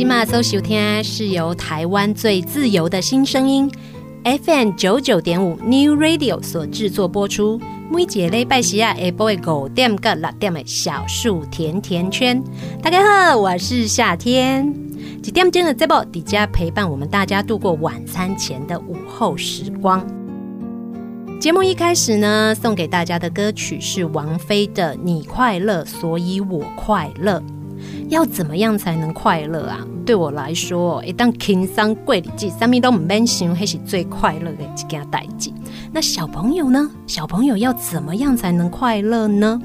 今马搜收听是由台湾最自由的新声音 FM 九九点五 New Radio 所制作播出。每节礼拜四啊，下晡的五点到六点的小树甜甜圈。大家好，我是夏天。几点钟的直播底下陪伴我们大家度过晚餐前的午后时光。节目一开始呢，送给大家的歌曲是王菲的《你快乐，所以我快乐》。要怎么样才能快乐啊？对我来说，一旦轻松过日子，什么都唔免想，那是最快乐的一件代志。那小朋友呢？小朋友要怎么样才能快乐呢？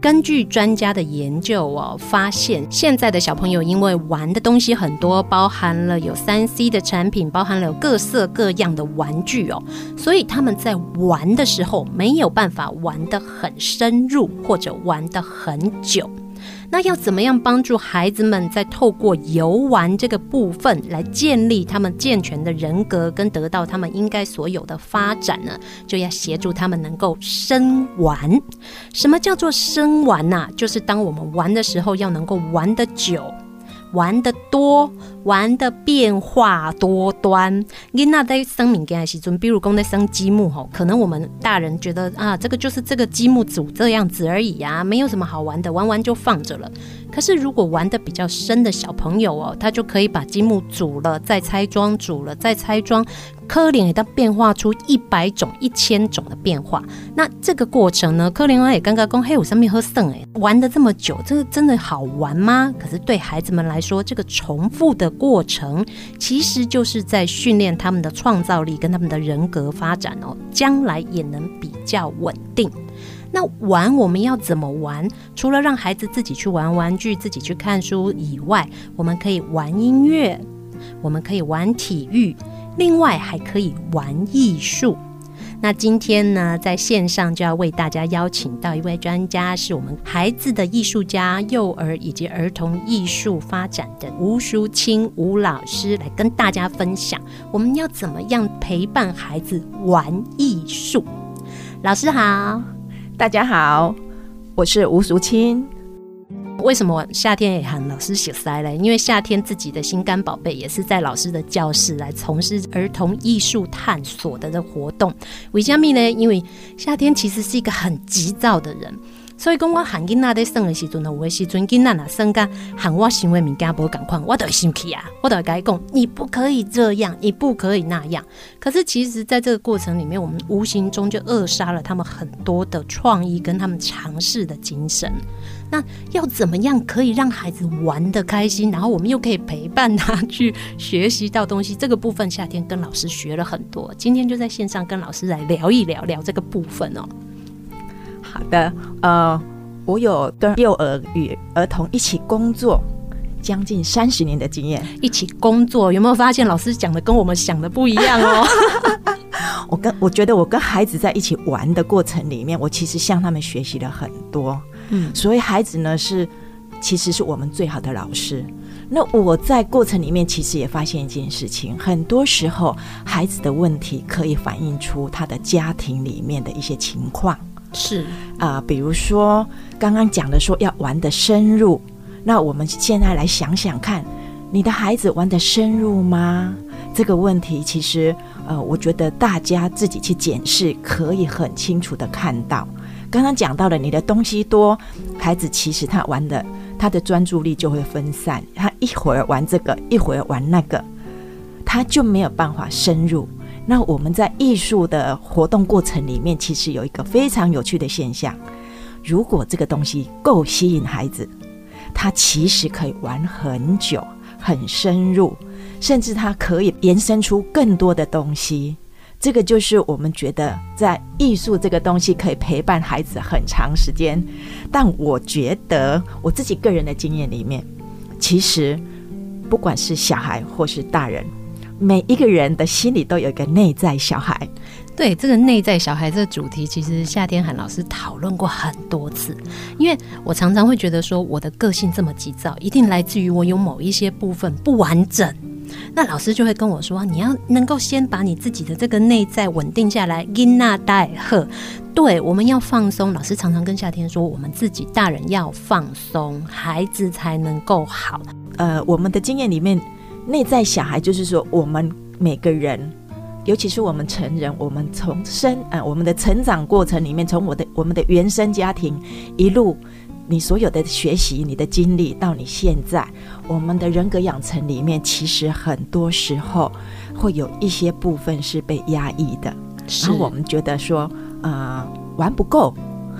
根据专家的研究哦，发现现在的小朋友因为玩的东西很多，包含了有三 C 的产品，包含了有各色各样的玩具哦，所以他们在玩的时候没有办法玩得很深入，或者玩得很久。那要怎么样帮助孩子们在透过游玩这个部分来建立他们健全的人格，跟得到他们应该所有的发展呢？就要协助他们能够生玩。什么叫做生玩呐？就是当我们玩的时候，要能够玩得久。玩得多，玩的变化多端。囡娜在生命件的时阵，比如讲在生积木吼，可能我们大人觉得啊，这个就是这个积木组这样子而已呀、啊，没有什么好玩的，玩玩就放着了。可是如果玩得比较深的小朋友哦，他就可以把积木组了再拆装，组了再拆装。柯林也当变化出一百种、一千种的变化。那这个过程呢？可能也刚刚讲，嘿，我上面喝剩哎，玩的这么久，这个真的好玩吗？可是对孩子们来说，这个重复的过程，其实就是在训练他们的创造力跟他们的人格发展哦，将来也能比较稳定。那玩我们要怎么玩？除了让孩子自己去玩玩具、自己去看书以外，我们可以玩音乐，我们可以玩体育。另外还可以玩艺术。那今天呢，在线上就要为大家邀请到一位专家，是我们孩子的艺术家、幼儿以及儿童艺术发展的吴淑清吴老师，来跟大家分享我们要怎么样陪伴孩子玩艺术。老师好，大家好，我是吴淑清。为什么夏天也喊老师写塞嘞？因为夏天自己的心肝宝贝也是在老师的教室来从事儿童艺术探索的这活动。为什么呢？因为夏天其实是一个很急躁的人。所以讲，我喊囡仔在生的时阵呢，有的时阵囡仔呐生个喊我行为物件无共款，我都会生气啊！我都会跟他讲，你不可以这样，你不可以那样。可是其实，在这个过程里面，我们无形中就扼杀了他们很多的创意跟他们尝试的精神。那要怎么样可以让孩子玩的开心，然后我们又可以陪伴他去学习到东西？这个部分夏天跟老师学了很多，今天就在线上跟老师来聊一聊聊这个部分哦。好的，呃，我有跟幼儿与儿童一起工作将近三十年的经验。一起工作有没有发现老师讲的跟我们想的不一样哦？我跟我觉得我跟孩子在一起玩的过程里面，我其实向他们学习了很多。嗯，所以孩子呢是其实是我们最好的老师。那我在过程里面其实也发现一件事情，很多时候孩子的问题可以反映出他的家庭里面的一些情况。是啊、呃，比如说刚刚讲的说要玩得深入，那我们现在来想想看，你的孩子玩得深入吗？这个问题其实呃，我觉得大家自己去检视，可以很清楚的看到。刚刚讲到了你的东西多，孩子其实他玩的他的专注力就会分散，他一会儿玩这个，一会儿玩那个，他就没有办法深入。那我们在艺术的活动过程里面，其实有一个非常有趣的现象：如果这个东西够吸引孩子，他其实可以玩很久、很深入，甚至他可以延伸出更多的东西。这个就是我们觉得在艺术这个东西可以陪伴孩子很长时间。但我觉得我自己个人的经验里面，其实不管是小孩或是大人。每一个人的心里都有一个内在小孩，对这个内在小孩这个主题，其实夏天涵老师讨论过很多次。因为我常常会觉得说，我的个性这么急躁，一定来自于我有某一些部分不完整。那老师就会跟我说，你要能够先把你自己的这个内在稳定下来。囡仔待赫，对，我们要放松。老师常常跟夏天说，我们自己大人要放松，孩子才能够好。呃，我们的经验里面。内在小孩就是说，我们每个人，尤其是我们成人，我们从生，呃，我们的成长过程里面，从我的我们的原生家庭一路你所有的学习、你的经历到你现在，我们的人格养成里面，其实很多时候会有一些部分是被压抑的，是然后我们觉得说，呃，玩不够，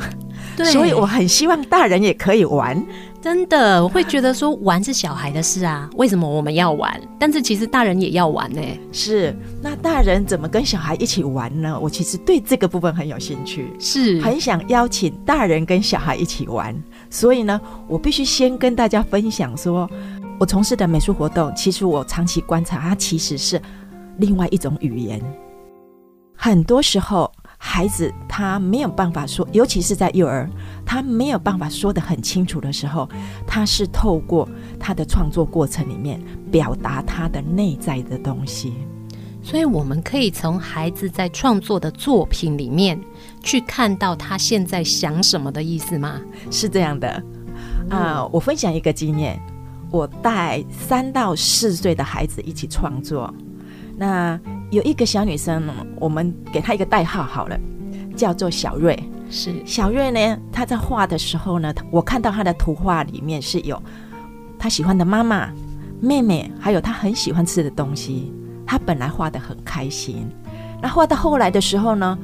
对，所以我很希望大人也可以玩。真的，我会觉得说玩是小孩的事啊，为什么我们要玩？但是其实大人也要玩呢。是，那大人怎么跟小孩一起玩呢？我其实对这个部分很有兴趣，是很想邀请大人跟小孩一起玩。所以呢，我必须先跟大家分享说，我从事的美术活动，其实我长期观察，它其实是另外一种语言。很多时候。孩子他没有办法说，尤其是在幼儿，他没有办法说得很清楚的时候，他是透过他的创作过程里面表达他的内在的东西。所以我们可以从孩子在创作的作品里面去看到他现在想什么的意思吗？是这样的，啊、呃，我分享一个经验，我带三到四岁的孩子一起创作，那。有一个小女生，我们给她一个代号好了，叫做小瑞。是小瑞呢，她在画的时候呢，我看到她的图画里面是有她喜欢的妈妈、妹妹，还有她很喜欢吃的东西。她本来画得很开心，那画到后来的时候呢，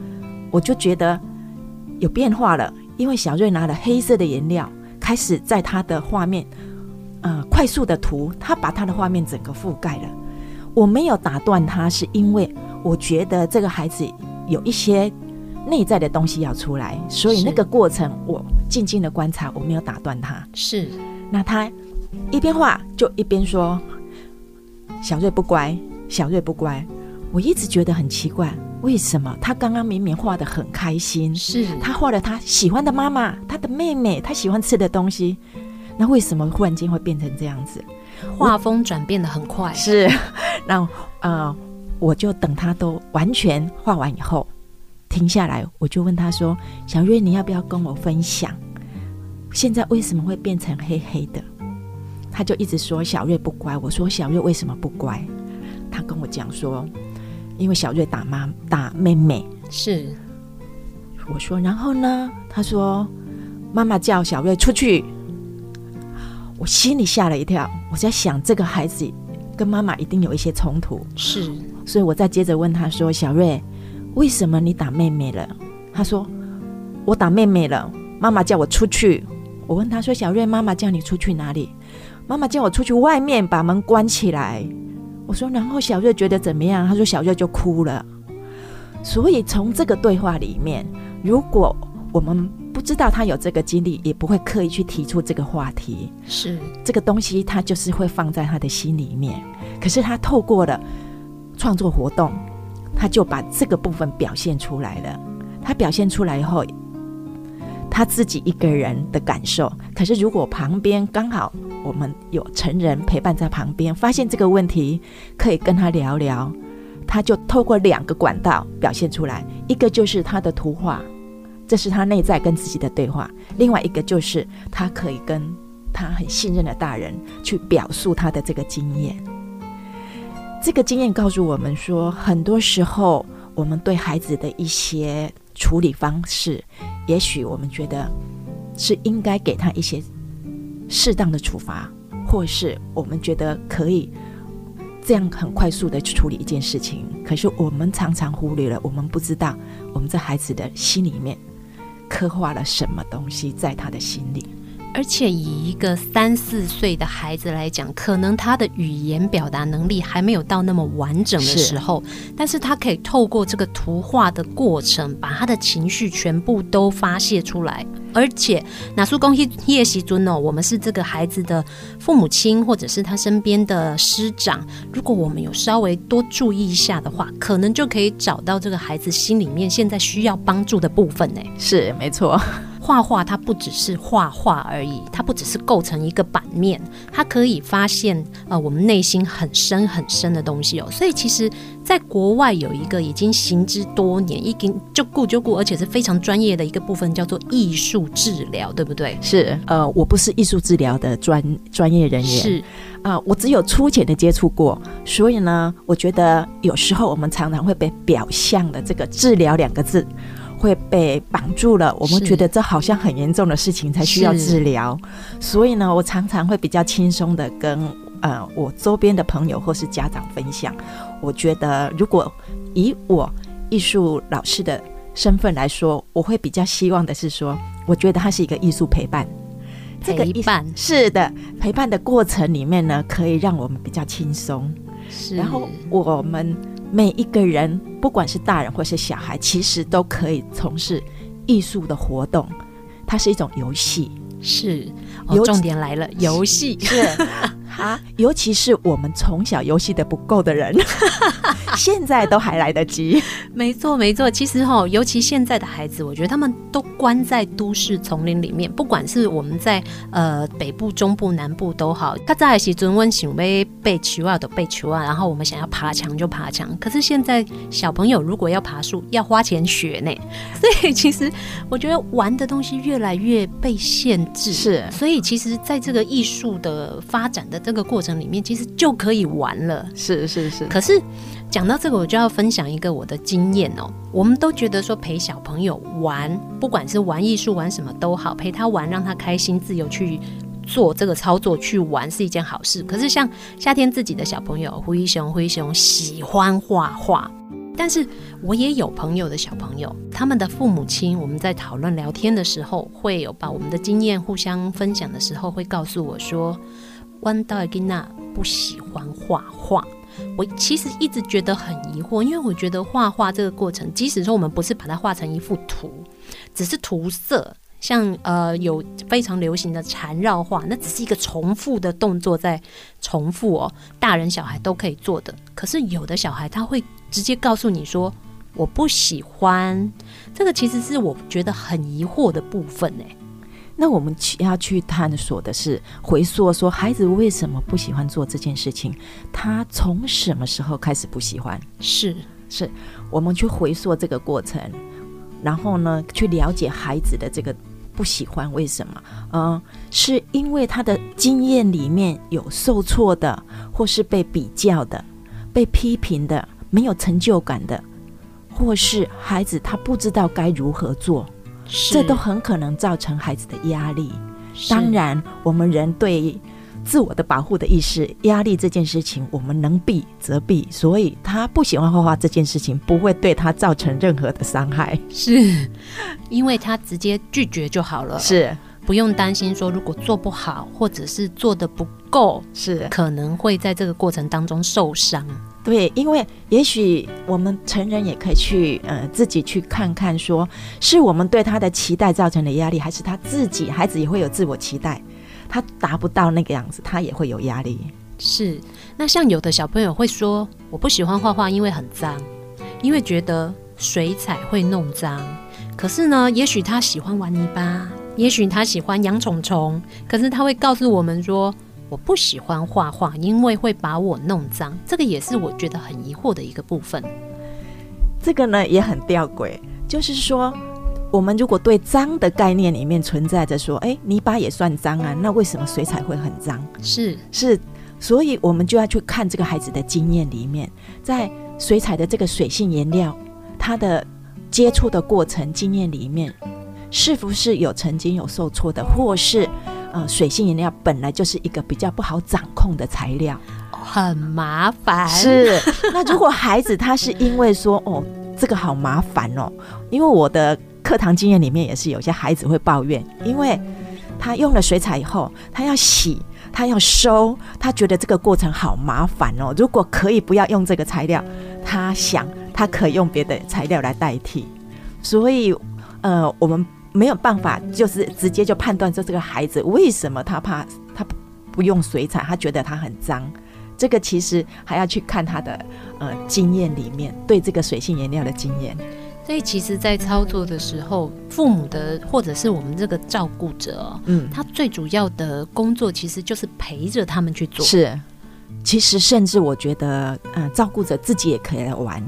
我就觉得有变化了，因为小瑞拿了黑色的颜料，开始在他的画面，呃，快速的涂，他把他的画面整个覆盖了。我没有打断他，是因为我觉得这个孩子有一些内在的东西要出来，所以那个过程我静静的观察，我没有打断他。是，那他一边画就一边说：“小瑞不乖，小瑞不乖。”我一直觉得很奇怪，为什么他刚刚明明画的很开心，是他画了他喜欢的妈妈、他的妹妹、他喜欢吃的东西，那为什么忽然间会变成这样子？画风转变的很快，是，那呃，我就等他都完全画完以后停下来，我就问他说：“小月，你要不要跟我分享，现在为什么会变成黑黑的？”他就一直说小月不乖。我说小月为什么不乖？他跟我讲说，因为小瑞打妈打妹妹。是，我说然后呢？他说妈妈叫小瑞出去。我心里吓了一跳，我在想这个孩子跟妈妈一定有一些冲突，是，所以我再接着问他说：“小瑞，为什么你打妹妹了？”他说：“我打妹妹了，妈妈叫我出去。”我问他说：“小瑞，妈妈叫你出去哪里？”妈妈叫我出去外面，把门关起来。我说：“然后小瑞觉得怎么样？”他说：“小瑞就哭了。”所以从这个对话里面，如果我们不知道他有这个经历，也不会刻意去提出这个话题。是这个东西，他就是会放在他的心里面。可是他透过了创作活动，他就把这个部分表现出来了。他表现出来以后，他自己一个人的感受。可是如果旁边刚好我们有成人陪伴在旁边，发现这个问题，可以跟他聊聊，他就透过两个管道表现出来。一个就是他的图画。这是他内在跟自己的对话，另外一个就是他可以跟他很信任的大人去表述他的这个经验。这个经验告诉我们说，很多时候我们对孩子的一些处理方式，也许我们觉得是应该给他一些适当的处罚，或是我们觉得可以这样很快速的去处理一件事情。可是我们常常忽略了，我们不知道我们这孩子的心里面。刻画了什么东西在他的心里？而且以一个三四岁的孩子来讲，可能他的语言表达能力还没有到那么完整的时候，是但是他可以透过这个图画的过程，把他的情绪全部都发泄出来。而且，拿出公益叶习尊哦，我们是这个孩子的父母亲，或者是他身边的师长。如果我们有稍微多注意一下的话，可能就可以找到这个孩子心里面现在需要帮助的部分呢。是，没错。画画它不只是画画而已，它不只是构成一个版面，它可以发现呃我们内心很深很深的东西哦。所以其实，在国外有一个已经行之多年，已经就顾就顾，而且是非常专业的一个部分，叫做艺术治疗，对不对？是，呃，我不是艺术治疗的专专业人员，是啊，呃，我只有粗浅的接触过，所以呢，我觉得有时候我们常常会被表象的这个治疗两个字。会被绑住了，我们觉得这好像很严重的事情才需要治疗。所以呢，我常常会比较轻松的跟呃我周边的朋友或是家长分享。我觉得如果以我艺术老师的身份来说，我会比较希望的是说，我觉得它是一个艺术陪伴。这个陪伴是的，陪伴的过程里面呢，可以让我们比较轻松。是，然后我们每一个人，不管是大人或是小孩，其实都可以从事艺术的活动。它是一种游戏，是。哦，重点来了，游戏是。啊，尤其是我们从小游戏的不够的人，现在都还来得及。没错，没错。其实哈、哦，尤其现在的孩子，我觉得他们都关在都市丛林里面。不管是我们在呃北部、中部、南部都好，他在时尊温想被被求啊的被求啊，然后我们想要爬墙就爬墙。可是现在小朋友如果要爬树，要花钱学呢。所以其实我觉得玩的东西越来越被限制。是，所以其实在这个艺术的发展的。这个过程里面，其实就可以玩了。是是是。可是讲到这个，我就要分享一个我的经验哦。我们都觉得说陪小朋友玩，不管是玩艺术、玩什么都好，陪他玩，让他开心、自由去做这个操作、去玩是一件好事。可是像夏天自己的小朋友灰熊、灰熊喜欢画画，但是我也有朋友的小朋友，他们的父母亲，我们在讨论聊天的时候，会有把我们的经验互相分享的时候，会告诉我说。弯道尔吉娜不喜欢画画，我其实一直觉得很疑惑，因为我觉得画画这个过程，即使说我们不是把它画成一幅图，只是涂色，像呃有非常流行的缠绕画，那只是一个重复的动作在重复哦，大人小孩都可以做的。可是有的小孩他会直接告诉你说我不喜欢，这个其实是我觉得很疑惑的部分呢。那我们去要去探索的是回溯，说孩子为什么不喜欢做这件事情？他从什么时候开始不喜欢？是是，我们去回溯这个过程，然后呢，去了解孩子的这个不喜欢为什么？嗯，是因为他的经验里面有受挫的，或是被比较的、被批评的、没有成就感的，或是孩子他不知道该如何做。这都很可能造成孩子的压力。当然，我们人对自我的保护的意识，压力这件事情，我们能避则避。所以他不喜欢画画这件事情，不会对他造成任何的伤害。是，因为他直接拒绝就好了。是，不用担心说如果做不好，或者是做的不够，是可能会在这个过程当中受伤。对，因为也许我们成人也可以去，呃，自己去看看说，是我们对他的期待造成的压力，还是他自己孩子也会有自我期待，他达不到那个样子，他也会有压力。是，那像有的小朋友会说，我不喜欢画画，因为很脏，因为觉得水彩会弄脏。可是呢，也许他喜欢玩泥巴，也许他喜欢养虫虫，可是他会告诉我们说。我不喜欢画画，因为会把我弄脏。这个也是我觉得很疑惑的一个部分。这个呢也很吊诡，就是说，我们如果对脏的概念里面存在着说，哎，泥巴也算脏啊，那为什么水彩会很脏？是是，所以我们就要去看这个孩子的经验里面，在水彩的这个水性颜料，它的接触的过程经验里面，是不是有曾经有受挫的，或是？呃，水性颜料本来就是一个比较不好掌控的材料，很麻烦。是，那如果孩子他是因为说，哦，这个好麻烦哦，因为我的课堂经验里面也是有些孩子会抱怨，因为他用了水彩以后，他要洗，他要收，他觉得这个过程好麻烦哦。如果可以不要用这个材料，他想他可以用别的材料来代替。所以，呃，我们。没有办法，就是直接就判断说这个孩子为什么他怕他不用水彩，他觉得他很脏。这个其实还要去看他的呃经验里面对这个水性颜料的经验。所以其实，在操作的时候，父母的或者是我们这个照顾者，嗯，他最主要的工作其实就是陪着他们去做。是，其实甚至我觉得，嗯、呃，照顾者自己也可以来玩。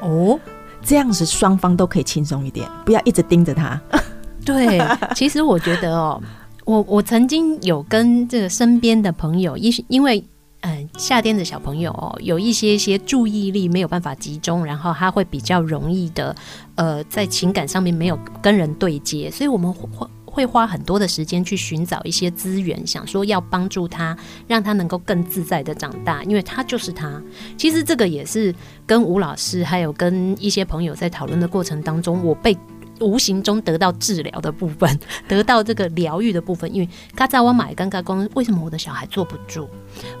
哦。这样子双方都可以轻松一点，不要一直盯着他。对，其实我觉得哦，我我曾经有跟这个身边的朋友，因因为嗯、夏天的小朋友哦，有一些些注意力没有办法集中，然后他会比较容易的，呃，在情感上面没有跟人对接，所以我们会会花很多的时间去寻找一些资源，想说要帮助他，让他能够更自在的长大，因为他就是他。其实这个也是跟吴老师还有跟一些朋友在讨论的过程当中，我被。无形中得到治疗的部分，得到这个疗愈的部分，因为刚才我买尴尬光，为什么我的小孩坐不住？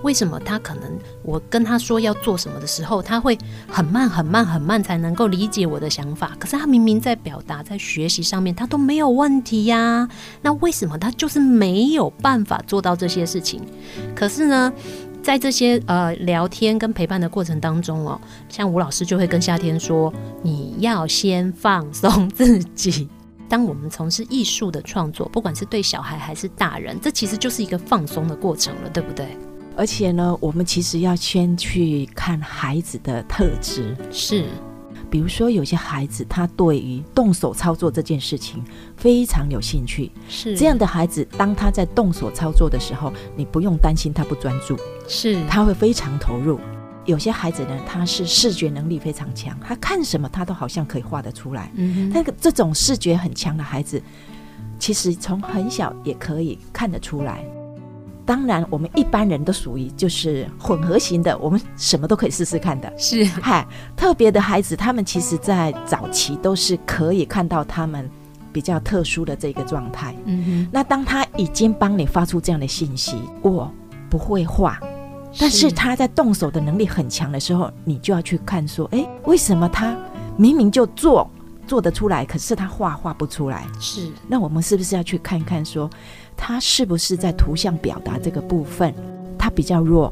为什么他可能我跟他说要做什么的时候，他会很慢、很慢、很慢才能够理解我的想法？可是他明明在表达、在学习上面，他都没有问题呀。那为什么他就是没有办法做到这些事情？可是呢？在这些呃聊天跟陪伴的过程当中哦，像吴老师就会跟夏天说：“你要先放松自己。”当我们从事艺术的创作，不管是对小孩还是大人，这其实就是一个放松的过程了，对不对？而且呢，我们其实要先去看孩子的特质是。比如说，有些孩子他对于动手操作这件事情非常有兴趣，是这样的孩子，当他在动手操作的时候，你不用担心他不专注，是他会非常投入。有些孩子呢，他是视觉能力非常强，他看什么他都好像可以画得出来。嗯，那个这种视觉很强的孩子，其实从很小也可以看得出来。当然，我们一般人都属于就是混合型的，我们什么都可以试试看的。是，嗨，特别的孩子，他们其实在早期都是可以看到他们比较特殊的这个状态。嗯哼。那当他已经帮你发出这样的信息，我不会画，但是他在动手的能力很强的时候，你就要去看说，哎，为什么他明明就做做得出来，可是他画画不出来？是。那我们是不是要去看一看说？他是不是在图像表达这个部分，他比较弱？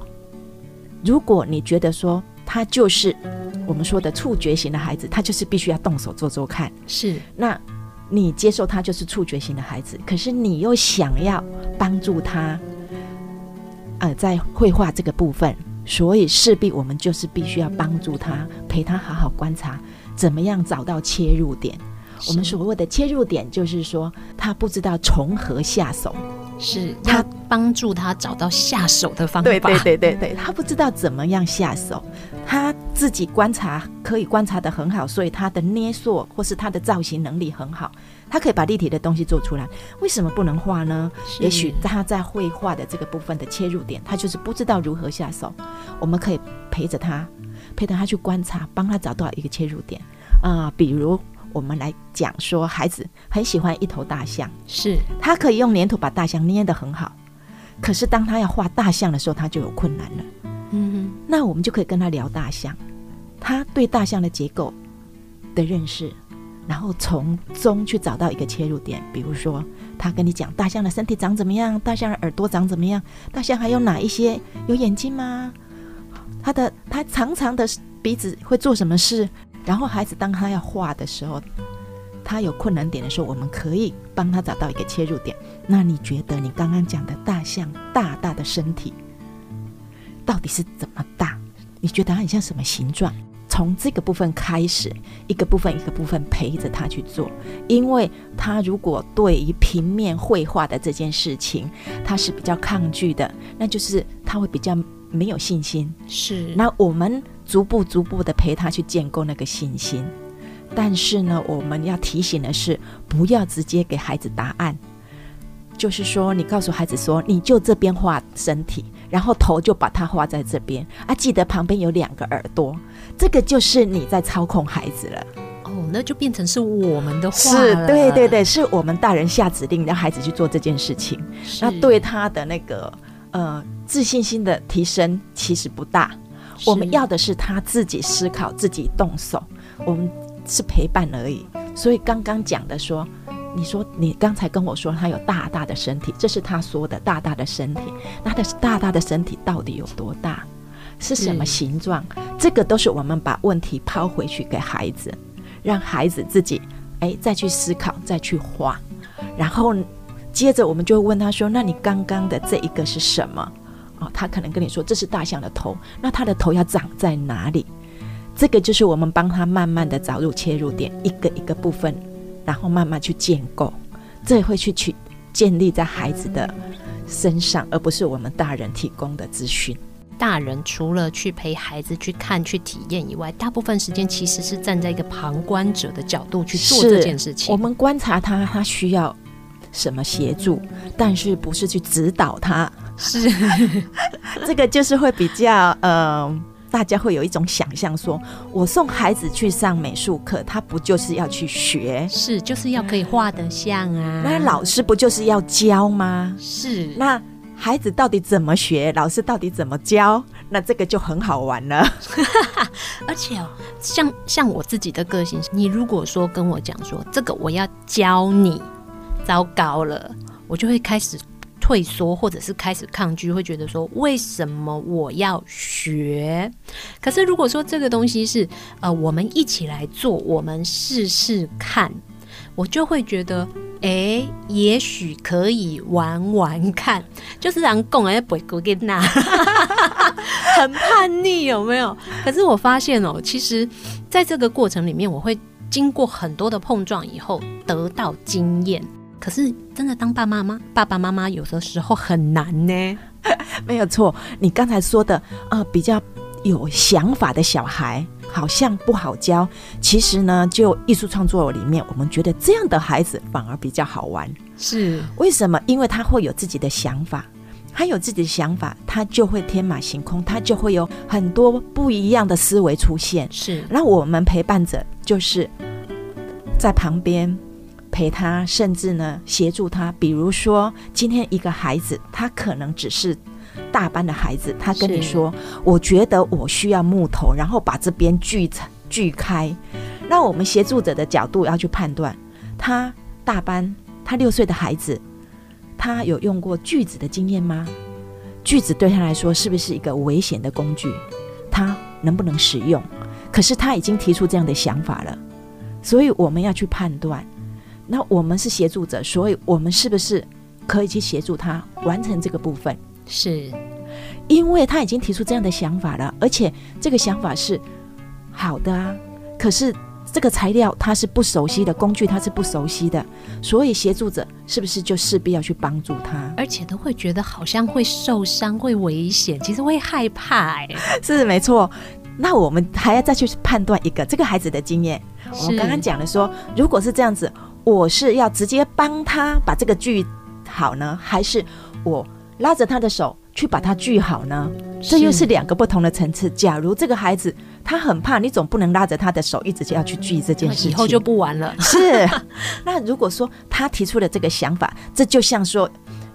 如果你觉得说他就是我们说的触觉型的孩子，他就是必须要动手做做看，是。那你接受他就是触觉型的孩子，可是你又想要帮助他，呃，在绘画这个部分，所以势必我们就是必须要帮助他，陪他好好观察，怎么样找到切入点。我们所谓的切入点，就是说他不知道从何下手，是他帮助他找到下手的方法。对对对对对，他不知道怎么样下手，他自己观察可以观察的很好，所以他的捏塑或是他的造型能力很好，他可以把立体的东西做出来。为什么不能画呢？也许他在绘画的这个部分的切入点，他就是不知道如何下手。我们可以陪着他，陪着他去观察，帮他找到一个切入点啊、呃，比如。我们来讲说，孩子很喜欢一头大象，是他可以用粘土把大象捏得很好，可是当他要画大象的时候，他就有困难了。嗯哼，那我们就可以跟他聊大象，他对大象的结构的认识，然后从中去找到一个切入点。比如说，他跟你讲大象的身体长怎么样，大象的耳朵长怎么样，大象还有哪一些有眼睛吗？他的他长长的鼻子会做什么事？然后孩子当他要画的时候，他有困难点的时候，我们可以帮他找到一个切入点。那你觉得你刚刚讲的大象大大的身体到底是怎么大？你觉得它很像什么形状？从这个部分开始，一个部分一个部分陪着他去做。因为他如果对于平面绘画的这件事情他是比较抗拒的，那就是他会比较没有信心。是，那我们。逐步逐步的陪他去建构那个信心，但是呢，我们要提醒的是，不要直接给孩子答案。就是说，你告诉孩子说，你就这边画身体，然后头就把它画在这边啊，记得旁边有两个耳朵，这个就是你在操控孩子了。哦，那就变成是我们的话了。是，对对对，是我们大人下指令让孩子去做这件事情，那对他的那个呃自信心的提升其实不大。我们要的是他自己思考、自己动手，我们是陪伴而已。所以刚刚讲的说，你说你刚才跟我说他有大大的身体，这是他说的大大的身体。那他的大大的身体到底有多大？是什么形状？这个都是我们把问题抛回去给孩子，让孩子自己哎再去思考、再去画。然后接着我们就会问他说：“那你刚刚的这一个是什么？”哦，他可能跟你说，这是大象的头，那他的头要长在哪里？这个就是我们帮他慢慢的找入切入点，一个一个部分，然后慢慢去建构，这会去去建立在孩子的身上，而不是我们大人提供的资讯。大人除了去陪孩子去看、去体验以外，大部分时间其实是站在一个旁观者的角度去做这件事情。我们观察他，他需要什么协助，但是不是去指导他。是，这个就是会比较呃。大家会有一种想象，说我送孩子去上美术课，他不就是要去学？是，就是要可以画得像啊。那老师不就是要教吗？是。那孩子到底怎么学？老师到底怎么教？那这个就很好玩了。而且哦，像像我自己的个性，你如果说跟我讲说这个我要教你，糟糕了，我就会开始。退缩，或者是开始抗拒，会觉得说，为什么我要学？可是如果说这个东西是呃，我们一起来做，我们试试看，我就会觉得，哎、也许可以玩玩看。就是让共哎不给给那，很叛逆有没有？可是我发现哦，其实在这个过程里面，我会经过很多的碰撞以后，得到经验。可是，真的当爸爸妈妈，爸爸妈妈有的时候很难呢。没有错，你刚才说的，呃，比较有想法的小孩，好像不好教。其实呢，就艺术创作里面，我们觉得这样的孩子反而比较好玩。是为什么？因为他会有自己的想法，他有自己的想法，他就会天马行空，他就会有很多不一样的思维出现。是，那我们陪伴者就是在旁边。陪他，甚至呢协助他。比如说，今天一个孩子，他可能只是大班的孩子，他跟你说：“我觉得我需要木头，然后把这边锯锯开。”那我们协助者的角度要去判断，他大班，他六岁的孩子，他有用过锯子的经验吗？锯子对他来说是不是一个危险的工具？他能不能使用？可是他已经提出这样的想法了，所以我们要去判断。那我们是协助者，所以我们是不是可以去协助他完成这个部分？是，因为他已经提出这样的想法了，而且这个想法是好的啊。可是这个材料他是不熟悉的，工具他是不熟悉的，所以协助者是不是就势必要去帮助他？而且都会觉得好像会受伤、会危险，其实会害怕哎。是没错。那我们还要再去判断一个这个孩子的经验。我们刚刚讲的说，如果是这样子。我是要直接帮他把这个锯好呢，还是我拉着他的手去把它锯好呢？这又是两个不同的层次。假如这个孩子他很怕，你总不能拉着他的手一直就要去锯这件事情，以后就不玩了。是。那如果说他提出了这个想法，这就像说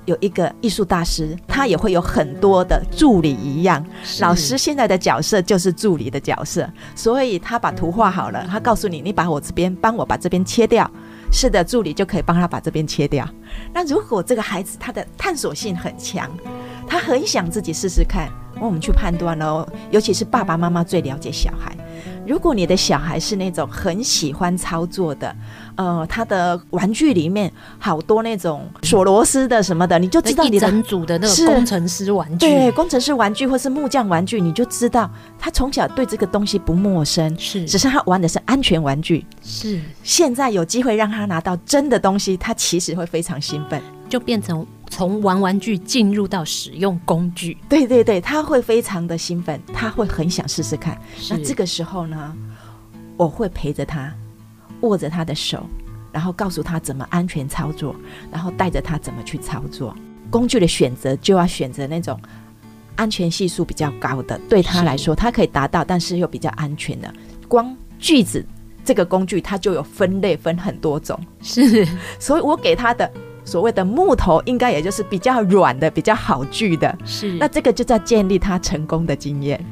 有一个艺术大师，他也会有很多的助理一样。老师现在的角色就是助理的角色，所以他把图画好了，他告诉你，你把我这边帮我把这边切掉。是的，助理就可以帮他把这边切掉。那如果这个孩子他的探索性很强，他很想自己试试看，我们去判断喽。尤其是爸爸妈妈最了解小孩。如果你的小孩是那种很喜欢操作的，呃，他的玩具里面好多那种锁螺丝的什么的，你就知道你的整组的那个工程师玩具，对，工程师玩具或是木匠玩具，你就知道他从小对这个东西不陌生，是，只是他玩的是安全玩具，是。现在有机会让他拿到真的东西，他其实会非常兴奋，就变成。从玩玩具进入到使用工具，对对对，他会非常的兴奋，他会很想试试看。那这个时候呢，我会陪着他，握着他的手，然后告诉他怎么安全操作，然后带着他怎么去操作。工具的选择就要选择那种安全系数比较高的，对他来说，他可以达到，但是又比较安全的。光锯子这个工具，它就有分类，分很多种。是，所以我给他的。所谓的木头，应该也就是比较软的、比较好锯的。是，那这个就在建立他成功的经验。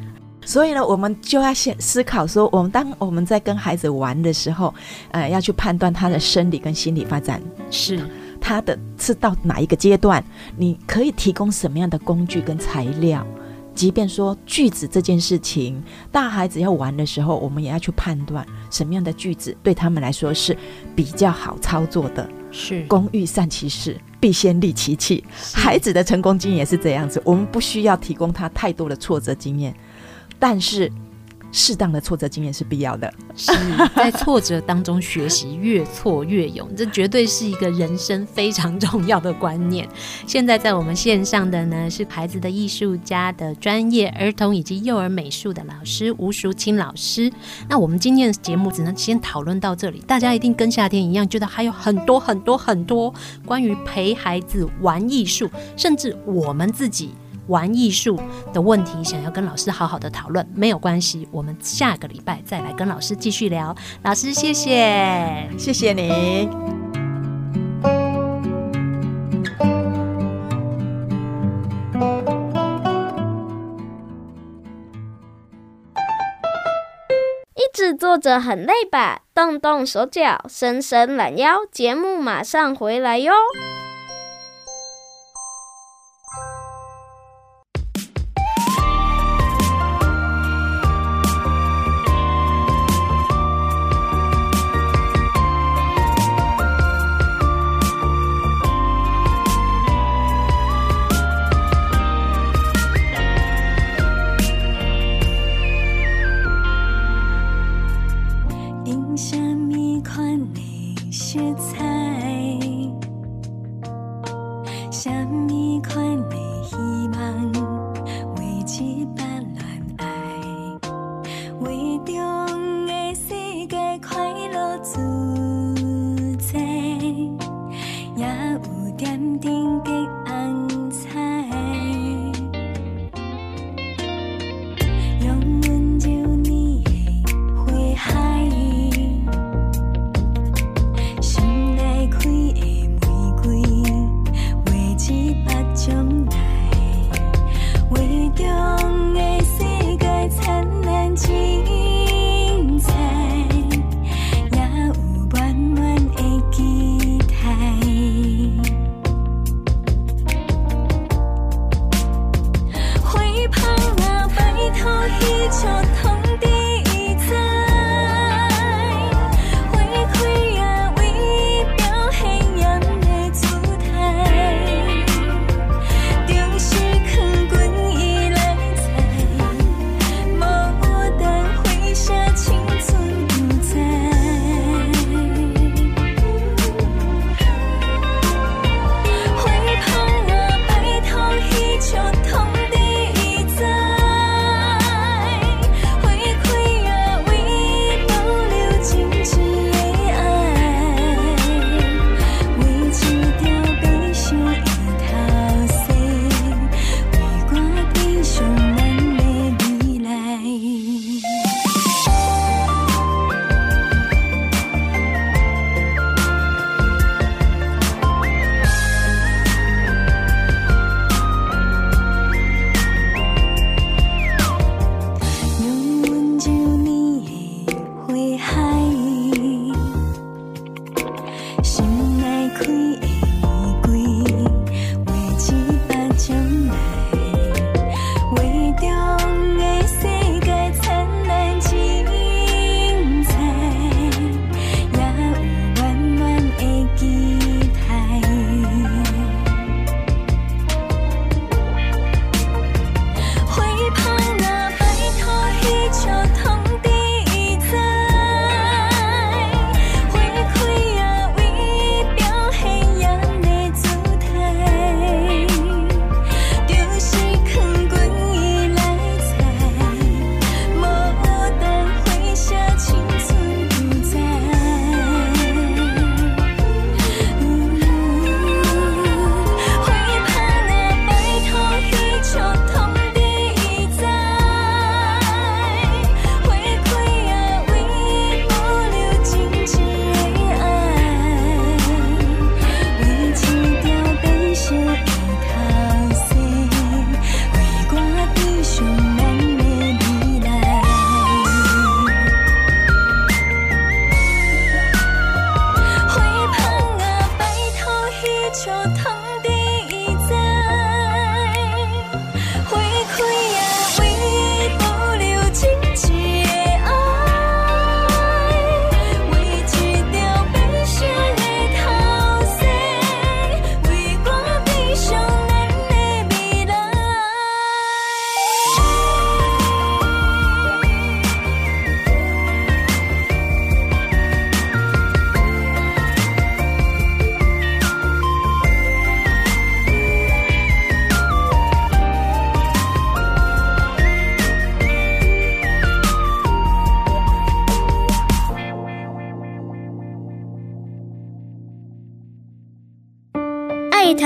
所以呢，我们就要先思考说，我们当我们在跟孩子玩的时候，呃，要去判断他的生理跟心理发展，是他的是到哪一个阶段，你可以提供什么样的工具跟材料。即便说句子这件事情，大孩子要玩的时候，我们也要去判断什么样的句子对他们来说是比较好操作的。是，工欲善其事，必先利其器。孩子的成功经验也是这样子，我们不需要提供他太多的挫折经验，但是适当的挫折经验是必要的。是在挫折当中学习，越挫越勇，这绝对是一个人生非常重要的观念。现在在我们线上的呢，是孩子的艺术家的专业儿童以及幼儿美术的老师吴淑清老师。那我们今天的节目只能先讨论到这里，大家一定跟夏天一样，觉得还有很多很多很多关于陪孩子玩艺术，甚至我们自己。玩艺术的问题，想要跟老师好好的讨论，没有关系，我们下个礼拜再来跟老师继续聊。老师，谢谢，谢谢你。一直坐着很累吧？动动手脚，伸伸懒腰，节目马上回来哟。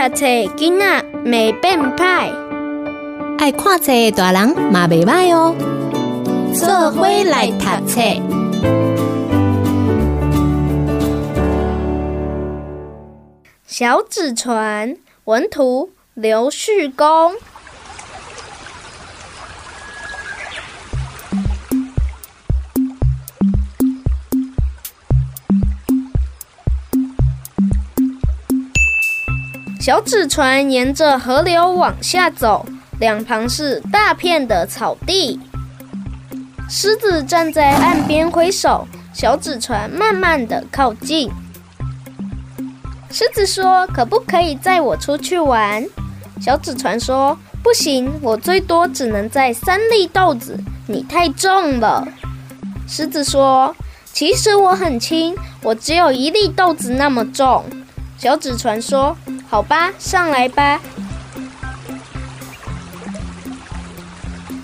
册囡仔未变歹，爱看册大人嘛未歹哦。做伙来读册。小纸船，文图刘旭公。小纸船沿着河流往下走，两旁是大片的草地。狮子站在岸边挥手，小纸船慢慢的靠近。狮子说：“可不可以载我出去玩？”小纸船说：“不行，我最多只能载三粒豆子，你太重了。”狮子说：“其实我很轻，我只有一粒豆子那么重。”小纸船说。好吧，上来吧。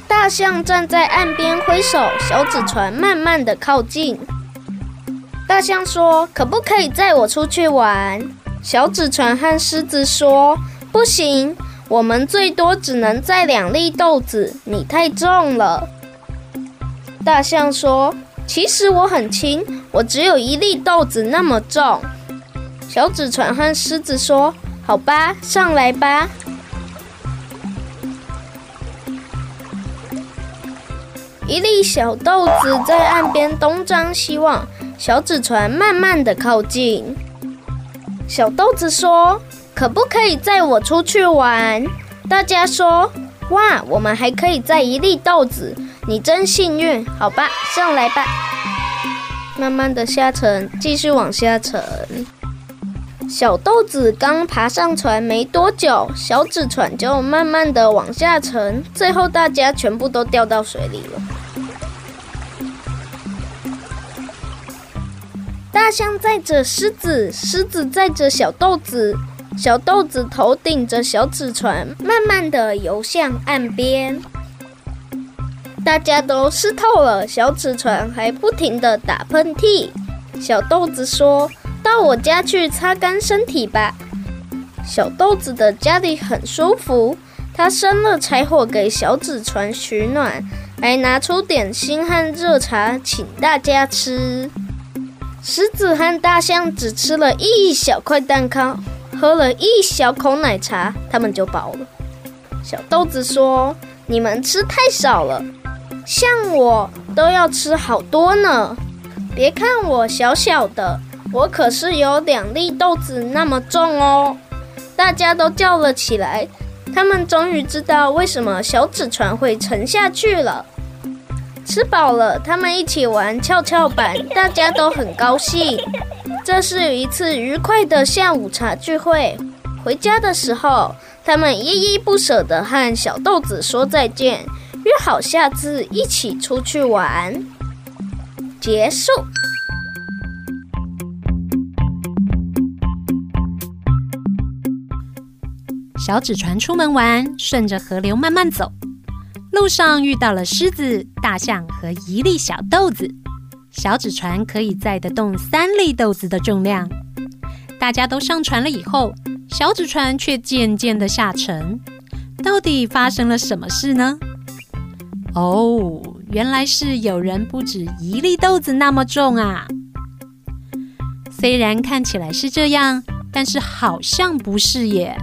大象站在岸边挥手，小纸船慢慢的靠近。大象说：“可不可以载我出去玩？”小纸船和狮子说：“不行，我们最多只能载两粒豆子，你太重了。”大象说：“其实我很轻，我只有一粒豆子那么重。”小纸船和狮子说。好吧，上来吧。一粒小豆子在岸边东张西望，小纸船慢慢的靠近。小豆子说：“可不可以载我出去玩？”大家说：“哇，我们还可以载一粒豆子，你真幸运。”好吧，上来吧。慢慢的下沉，继续往下沉。小豆子刚爬上船没多久，小纸船就慢慢的往下沉，最后大家全部都掉到水里了。大象载着狮子，狮子载着小豆子，小豆子头顶着小纸船，慢慢的游向岸边。大家都湿透了，小纸船还不停的打喷嚏。小豆子说。到我家去擦干身体吧。小豆子的家里很舒服，他生了柴火给小纸船取暖，还拿出点心和热茶请大家吃。狮子和大象只吃了一小块蛋糕，喝了一小口奶茶，他们就饱了。小豆子说：“你们吃太少了，像我都要吃好多呢。别看我小小的。”我可是有两粒豆子那么重哦！大家都叫了起来。他们终于知道为什么小纸船会沉下去了。吃饱了，他们一起玩跷跷板，大家都很高兴。这是一次愉快的下午茶聚会。回家的时候，他们依依不舍地和小豆子说再见，约好下次一起出去玩。结束。小纸船出门玩，顺着河流慢慢走，路上遇到了狮子、大象和一粒小豆子。小纸船可以载得动三粒豆子的重量。大家都上船了以后，小纸船却渐渐的下沉。到底发生了什么事呢？哦，原来是有人不止一粒豆子那么重啊！虽然看起来是这样，但是好像不是耶。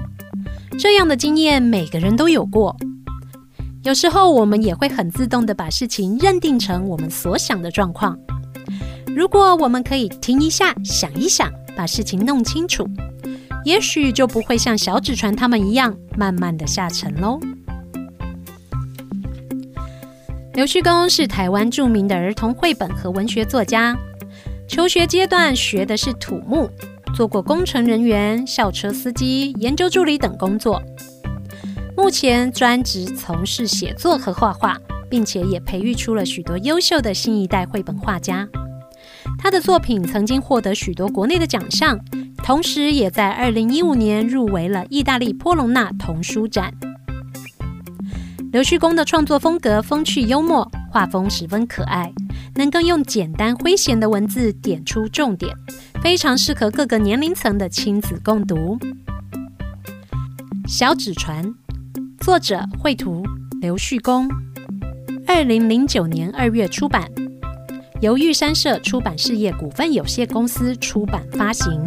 这样的经验每个人都有过。有时候我们也会很自动地把事情认定成我们所想的状况。如果我们可以停一下，想一想，把事情弄清楚，也许就不会像小纸船他们一样慢慢地下沉喽。刘旭公是台湾著名的儿童绘本和文学作家，求学阶段学的是土木。做过工程人员、校车司机、研究助理等工作，目前专职从事写作和画画，并且也培育出了许多优秀的新一代绘本画家。他的作品曾经获得许多国内的奖项，同时也在2015年入围了意大利波隆纳童书展。刘旭公的创作风格风趣幽默，画风十分可爱，能够用简单诙谐的文字点出重点。非常适合各个年龄层的亲子共读。小纸船，作者绘图刘旭公，二零零九年二月出版，由玉山社出版事业股份有限公司出版发行。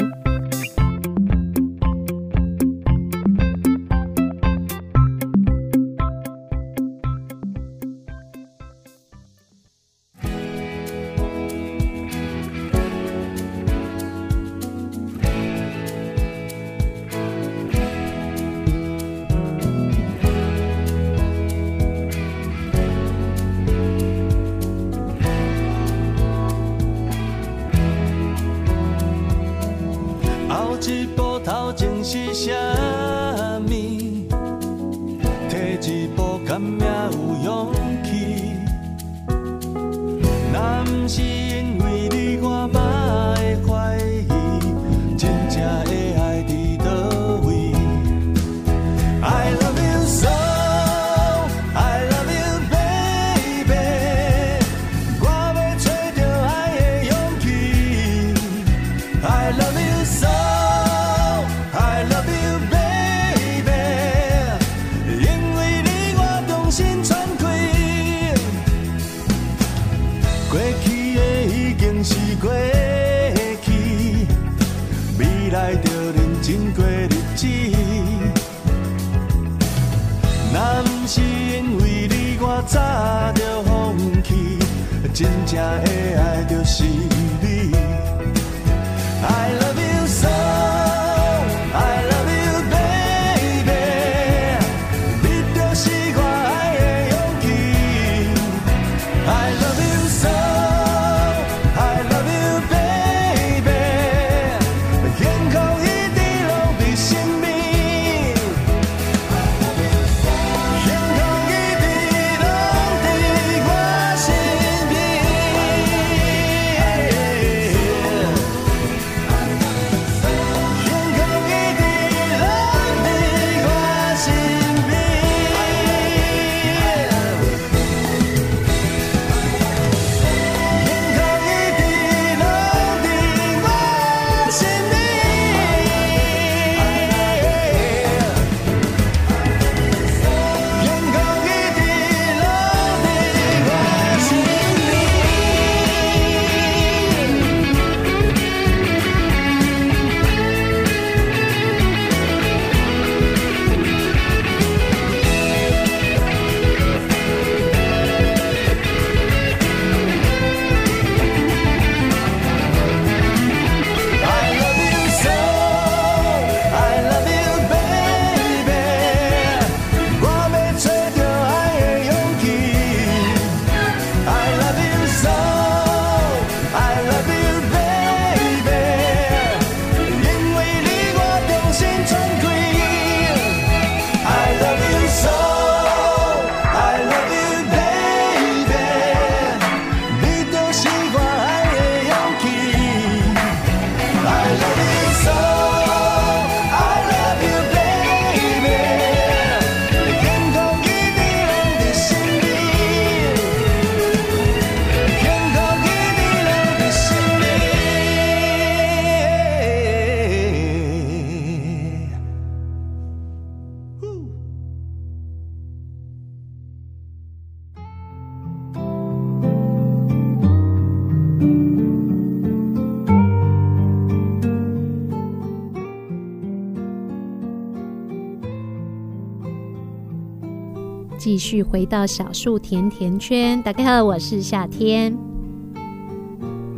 继续回到小树甜甜圈，大家好，我是夏天。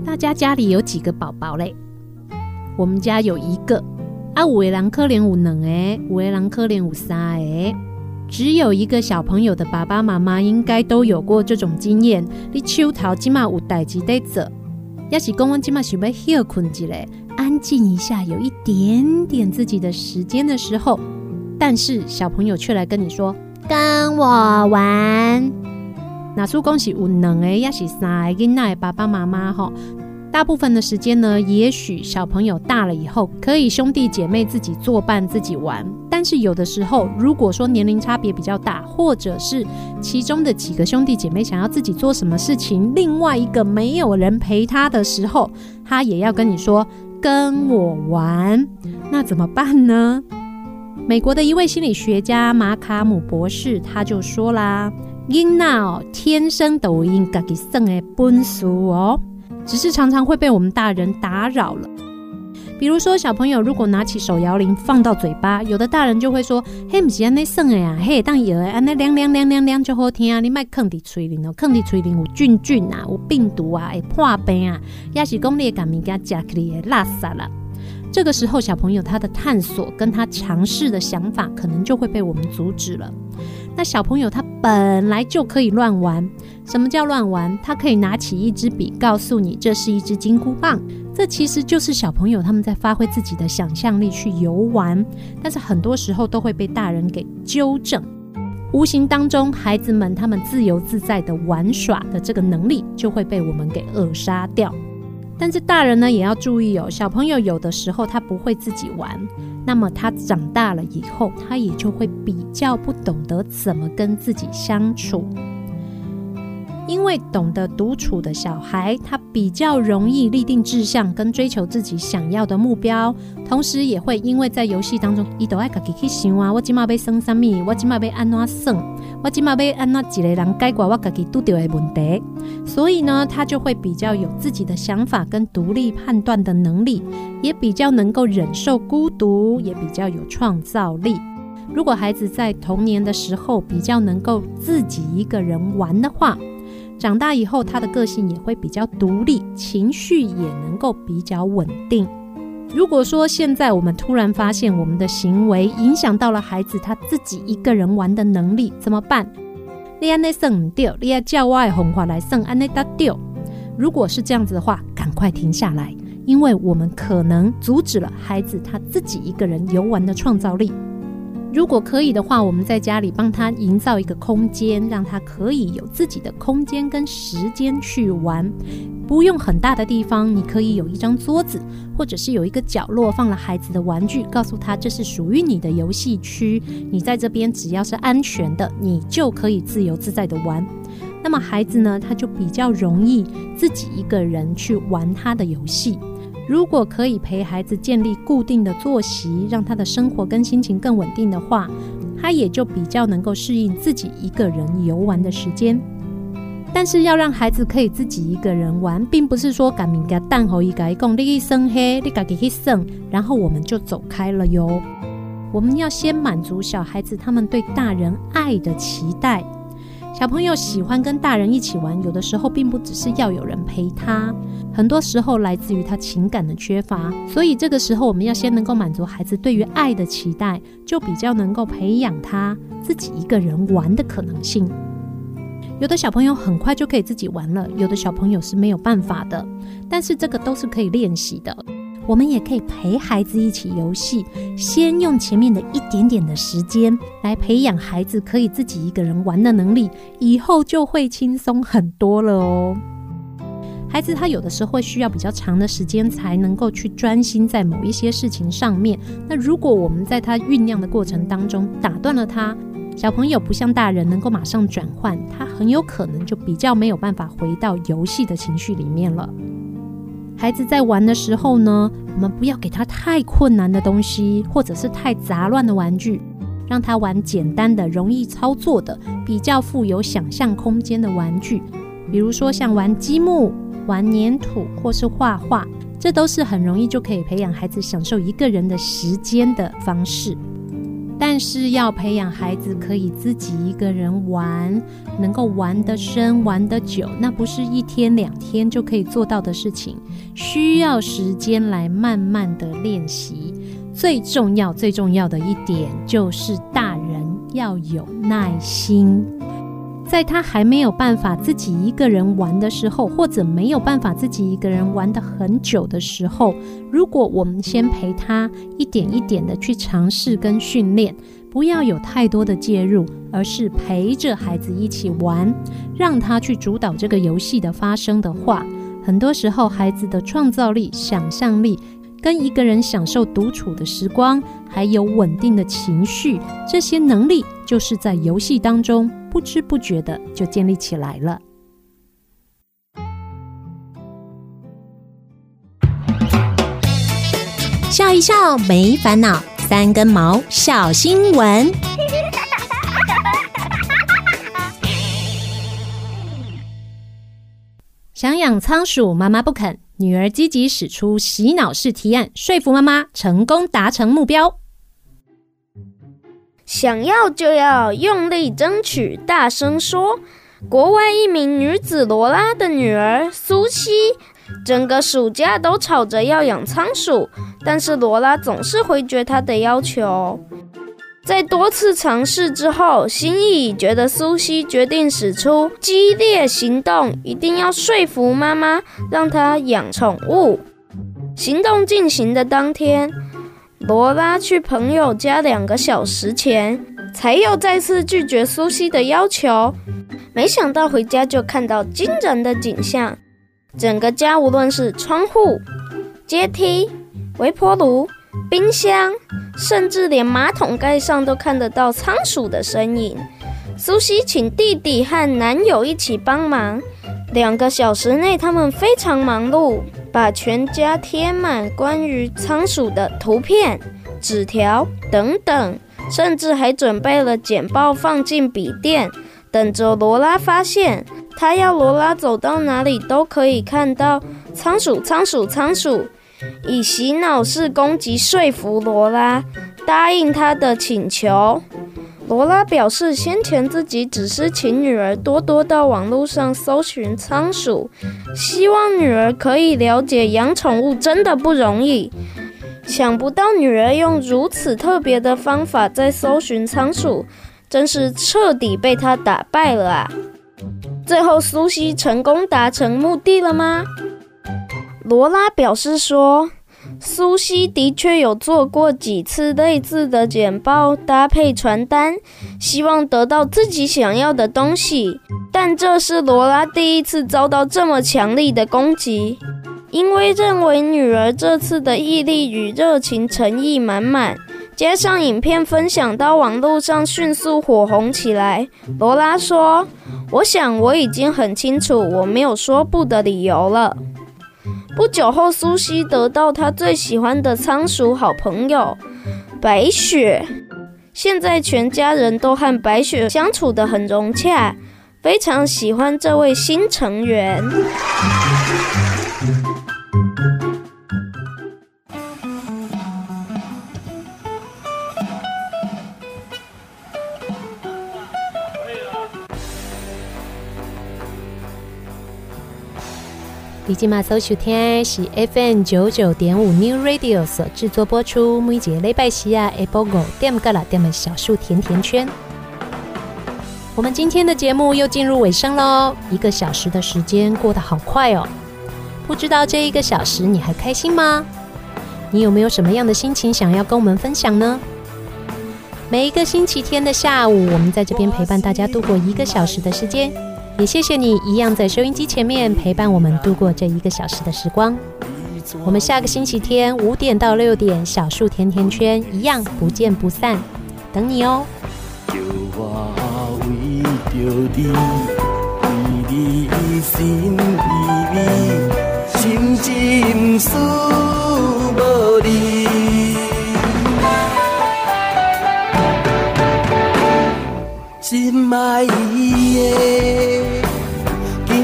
大家家里有几个宝宝嘞？我们家有一个啊，五位郎可怜五能哎，五位郎可怜五三哎，只有一个小朋友的爸爸妈妈应该都有过这种经验。你手头今嘛有代志得做，要是公公今嘛想要休困一下，安静一下，有一点点自己的时间的时候，但是小朋友却来跟你说。跟我玩，那出恭喜有两个，也是三个，那爸爸妈妈哈。大部分的时间呢，也许小朋友大了以后，可以兄弟姐妹自己作伴自己玩。但是有的时候，如果说年龄差别比较大，或者是其中的几个兄弟姐妹想要自己做什么事情，另外一个没有人陪他的时候，他也要跟你说跟我玩，那怎么办呢？美国的一位心理学家马卡姆博士他就说啦：“囡仔哦，天生都有应自己生的本事哦，只是常常会被我们大人打扰了。比如说，小朋友如果拿起手摇铃放到嘴巴，有的大人就会说：‘嘿，不是安尼生的呀，嘿，当摇的安尼凉凉凉凉凉就好听啊！你卖囥伫嘴里哦，囥伫嘴里有菌菌啊，有病毒啊，会破病啊，也是讲你的物件食起来会垃圾啦。’这个时候，小朋友他的探索跟他尝试的想法，可能就会被我们阻止了。那小朋友他本来就可以乱玩，什么叫乱玩？他可以拿起一支笔，告诉你这是一支金箍棒。这其实就是小朋友他们在发挥自己的想象力去游玩，但是很多时候都会被大人给纠正。无形当中，孩子们他们自由自在的玩耍的这个能力，就会被我们给扼杀掉。但是大人呢，也要注意哦，小朋友有的时候他不会自己玩，那么他长大了以后，他也就会比较不懂得怎么跟自己相处。因为懂得独处的小孩，他比较容易立定志向跟追求自己想要的目标，同时也会因为在游戏当中，伊都爱自己去想啊，我今嘛要算什么，我今嘛要安怎算，我今嘛要安怎一个人解决我自己遇到的问题，所以呢，他就会比较有自己的想法跟独立判断的能力，也比较能够忍受孤独，也比较有创造力。如果孩子在童年的时候比较能够自己一个人玩的话，长大以后，他的个性也会比较独立，情绪也能够比较稳定。如果说现在我们突然发现我们的行为影响到了孩子他自己一个人玩的能力，怎么办？你安内算不对，你要叫我的方法来算，安内达对。如果是这样子的话，赶快停下来，因为我们可能阻止了孩子他自己一个人游玩的创造力。如果可以的话，我们在家里帮他营造一个空间，让他可以有自己的空间跟时间去玩。不用很大的地方，你可以有一张桌子，或者是有一个角落放了孩子的玩具，告诉他这是属于你的游戏区。你在这边只要是安全的，你就可以自由自在的玩。那么孩子呢，他就比较容易自己一个人去玩他的游戏。如果可以陪孩子建立固定的作息，让他的生活跟心情更稳定的话，他也就比较能够适应自己一个人游玩的时间。但是要让孩子可以自己一个人玩，并不是说赶明个蛋后一个一共你一生黑，你赶紧去生，然后我们就走开了哟。我们要先满足小孩子他们对大人爱的期待。小朋友喜欢跟大人一起玩，有的时候并不只是要有人陪他，很多时候来自于他情感的缺乏。所以这个时候，我们要先能够满足孩子对于爱的期待，就比较能够培养他自己一个人玩的可能性。有的小朋友很快就可以自己玩了，有的小朋友是没有办法的，但是这个都是可以练习的。我们也可以陪孩子一起游戏，先用前面的一点点的时间来培养孩子可以自己一个人玩的能力，以后就会轻松很多了哦。孩子他有的时候会需要比较长的时间才能够去专心在某一些事情上面。那如果我们在他酝酿的过程当中打断了他，小朋友不像大人能够马上转换，他很有可能就比较没有办法回到游戏的情绪里面了。孩子在玩的时候呢，我们不要给他太困难的东西，或者是太杂乱的玩具，让他玩简单的、容易操作的、比较富有想象空间的玩具，比如说像玩积木、玩粘土或是画画，这都是很容易就可以培养孩子享受一个人的时间的方式。但是要培养孩子可以自己一个人玩，能够玩得深、玩得久，那不是一天两天就可以做到的事情，需要时间来慢慢的练习。最重要、最重要的一点就是大人要有耐心。在他还没有办法自己一个人玩的时候，或者没有办法自己一个人玩得很久的时候，如果我们先陪他一点一点的去尝试跟训练，不要有太多的介入，而是陪着孩子一起玩，让他去主导这个游戏的发生的话，很多时候孩子的创造力、想象力，跟一个人享受独处的时光，还有稳定的情绪，这些能力就是在游戏当中不知不觉的就建立起来了。笑一笑没烦恼，三根毛小新闻。想养仓鼠，妈妈不肯，女儿积极使出洗脑式提案，说服妈妈，成功达成目标。想要就要用力争取，大声说。国外一名女子罗拉的女儿苏西，整个暑假都吵着要养仓鼠，但是罗拉总是回绝她的要求。在多次尝试之后，心意已决的苏西决定使出激烈行动，一定要说服妈妈让她养宠物。行动进行的当天，罗拉去朋友家两个小时前，才又再次拒绝苏西的要求。没想到回家就看到惊人的景象，整个家无论是窗户、阶梯、微波炉、冰箱，甚至连马桶盖上都看得到仓鼠的身影。苏西请弟弟和男友一起帮忙，两个小时内他们非常忙碌，把全家贴满关于仓鼠的图片、纸条等等，甚至还准备了简报放进笔电。等着罗拉发现，他要罗拉走到哪里都可以看到仓鼠，仓鼠，仓鼠，以洗脑式攻击说服罗拉答应他的请求。罗拉表示，先前自己只是请女儿多多到网络上搜寻仓鼠，希望女儿可以了解养宠物真的不容易。想不到女儿用如此特别的方法在搜寻仓鼠。真是彻底被他打败了啊！最后苏西成功达成目的了吗？罗拉表示说，苏西的确有做过几次类似的简报搭配传单，希望得到自己想要的东西。但这是罗拉第一次遭到这么强力的攻击，因为认为女儿这次的毅力与热情诚意满满。加上影片分享到网络上，迅速火红起来。罗拉说：“我想我已经很清楚，我没有说不的理由了。”不久后，苏西得到他最喜欢的仓鼠好朋友白雪。现在全家人都和白雪相处得很融洽，非常喜欢这位新成员。你今嘛搜收听是 FM 九九点五 New Radio 所制作播出，每节礼拜四啊下晡五点到六点的小树甜甜圈。我们今天的节目又进入尾声喽，一个小时的时间过得好快哦。不知道这一个小时你还开心吗？你有没有什么样的心情想要跟我们分享呢？每一个星期天的下午，我们在这边陪伴大家度过一个小时的时间。也谢谢你一样在收音机前面陪伴我们度过这一个小时的时光。我们下个星期天五点到六点，小树甜甜圈一样不见不散，等你哦。回来，紧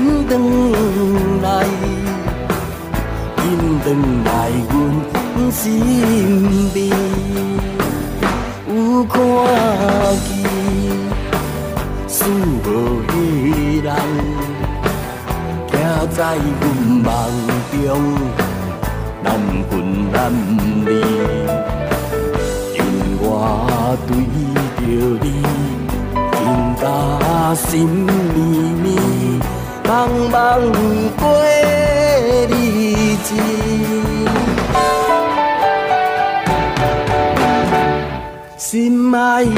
回来，阮身边有看见属无的人，徛在阮梦中，难分难离，因我对着你，紧甲心绵绵。茫茫过日子，心爱的，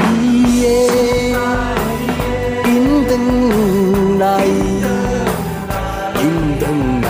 紧转来，紧转来，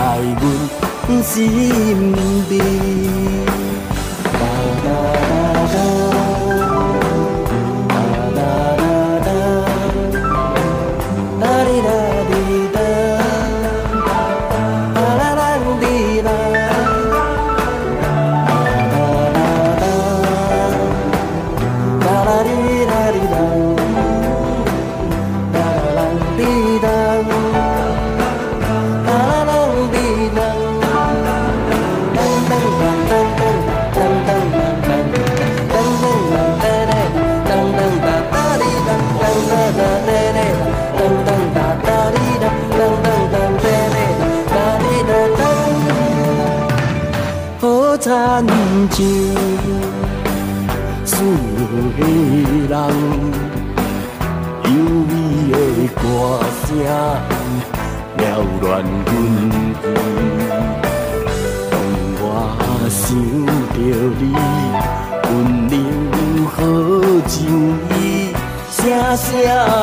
声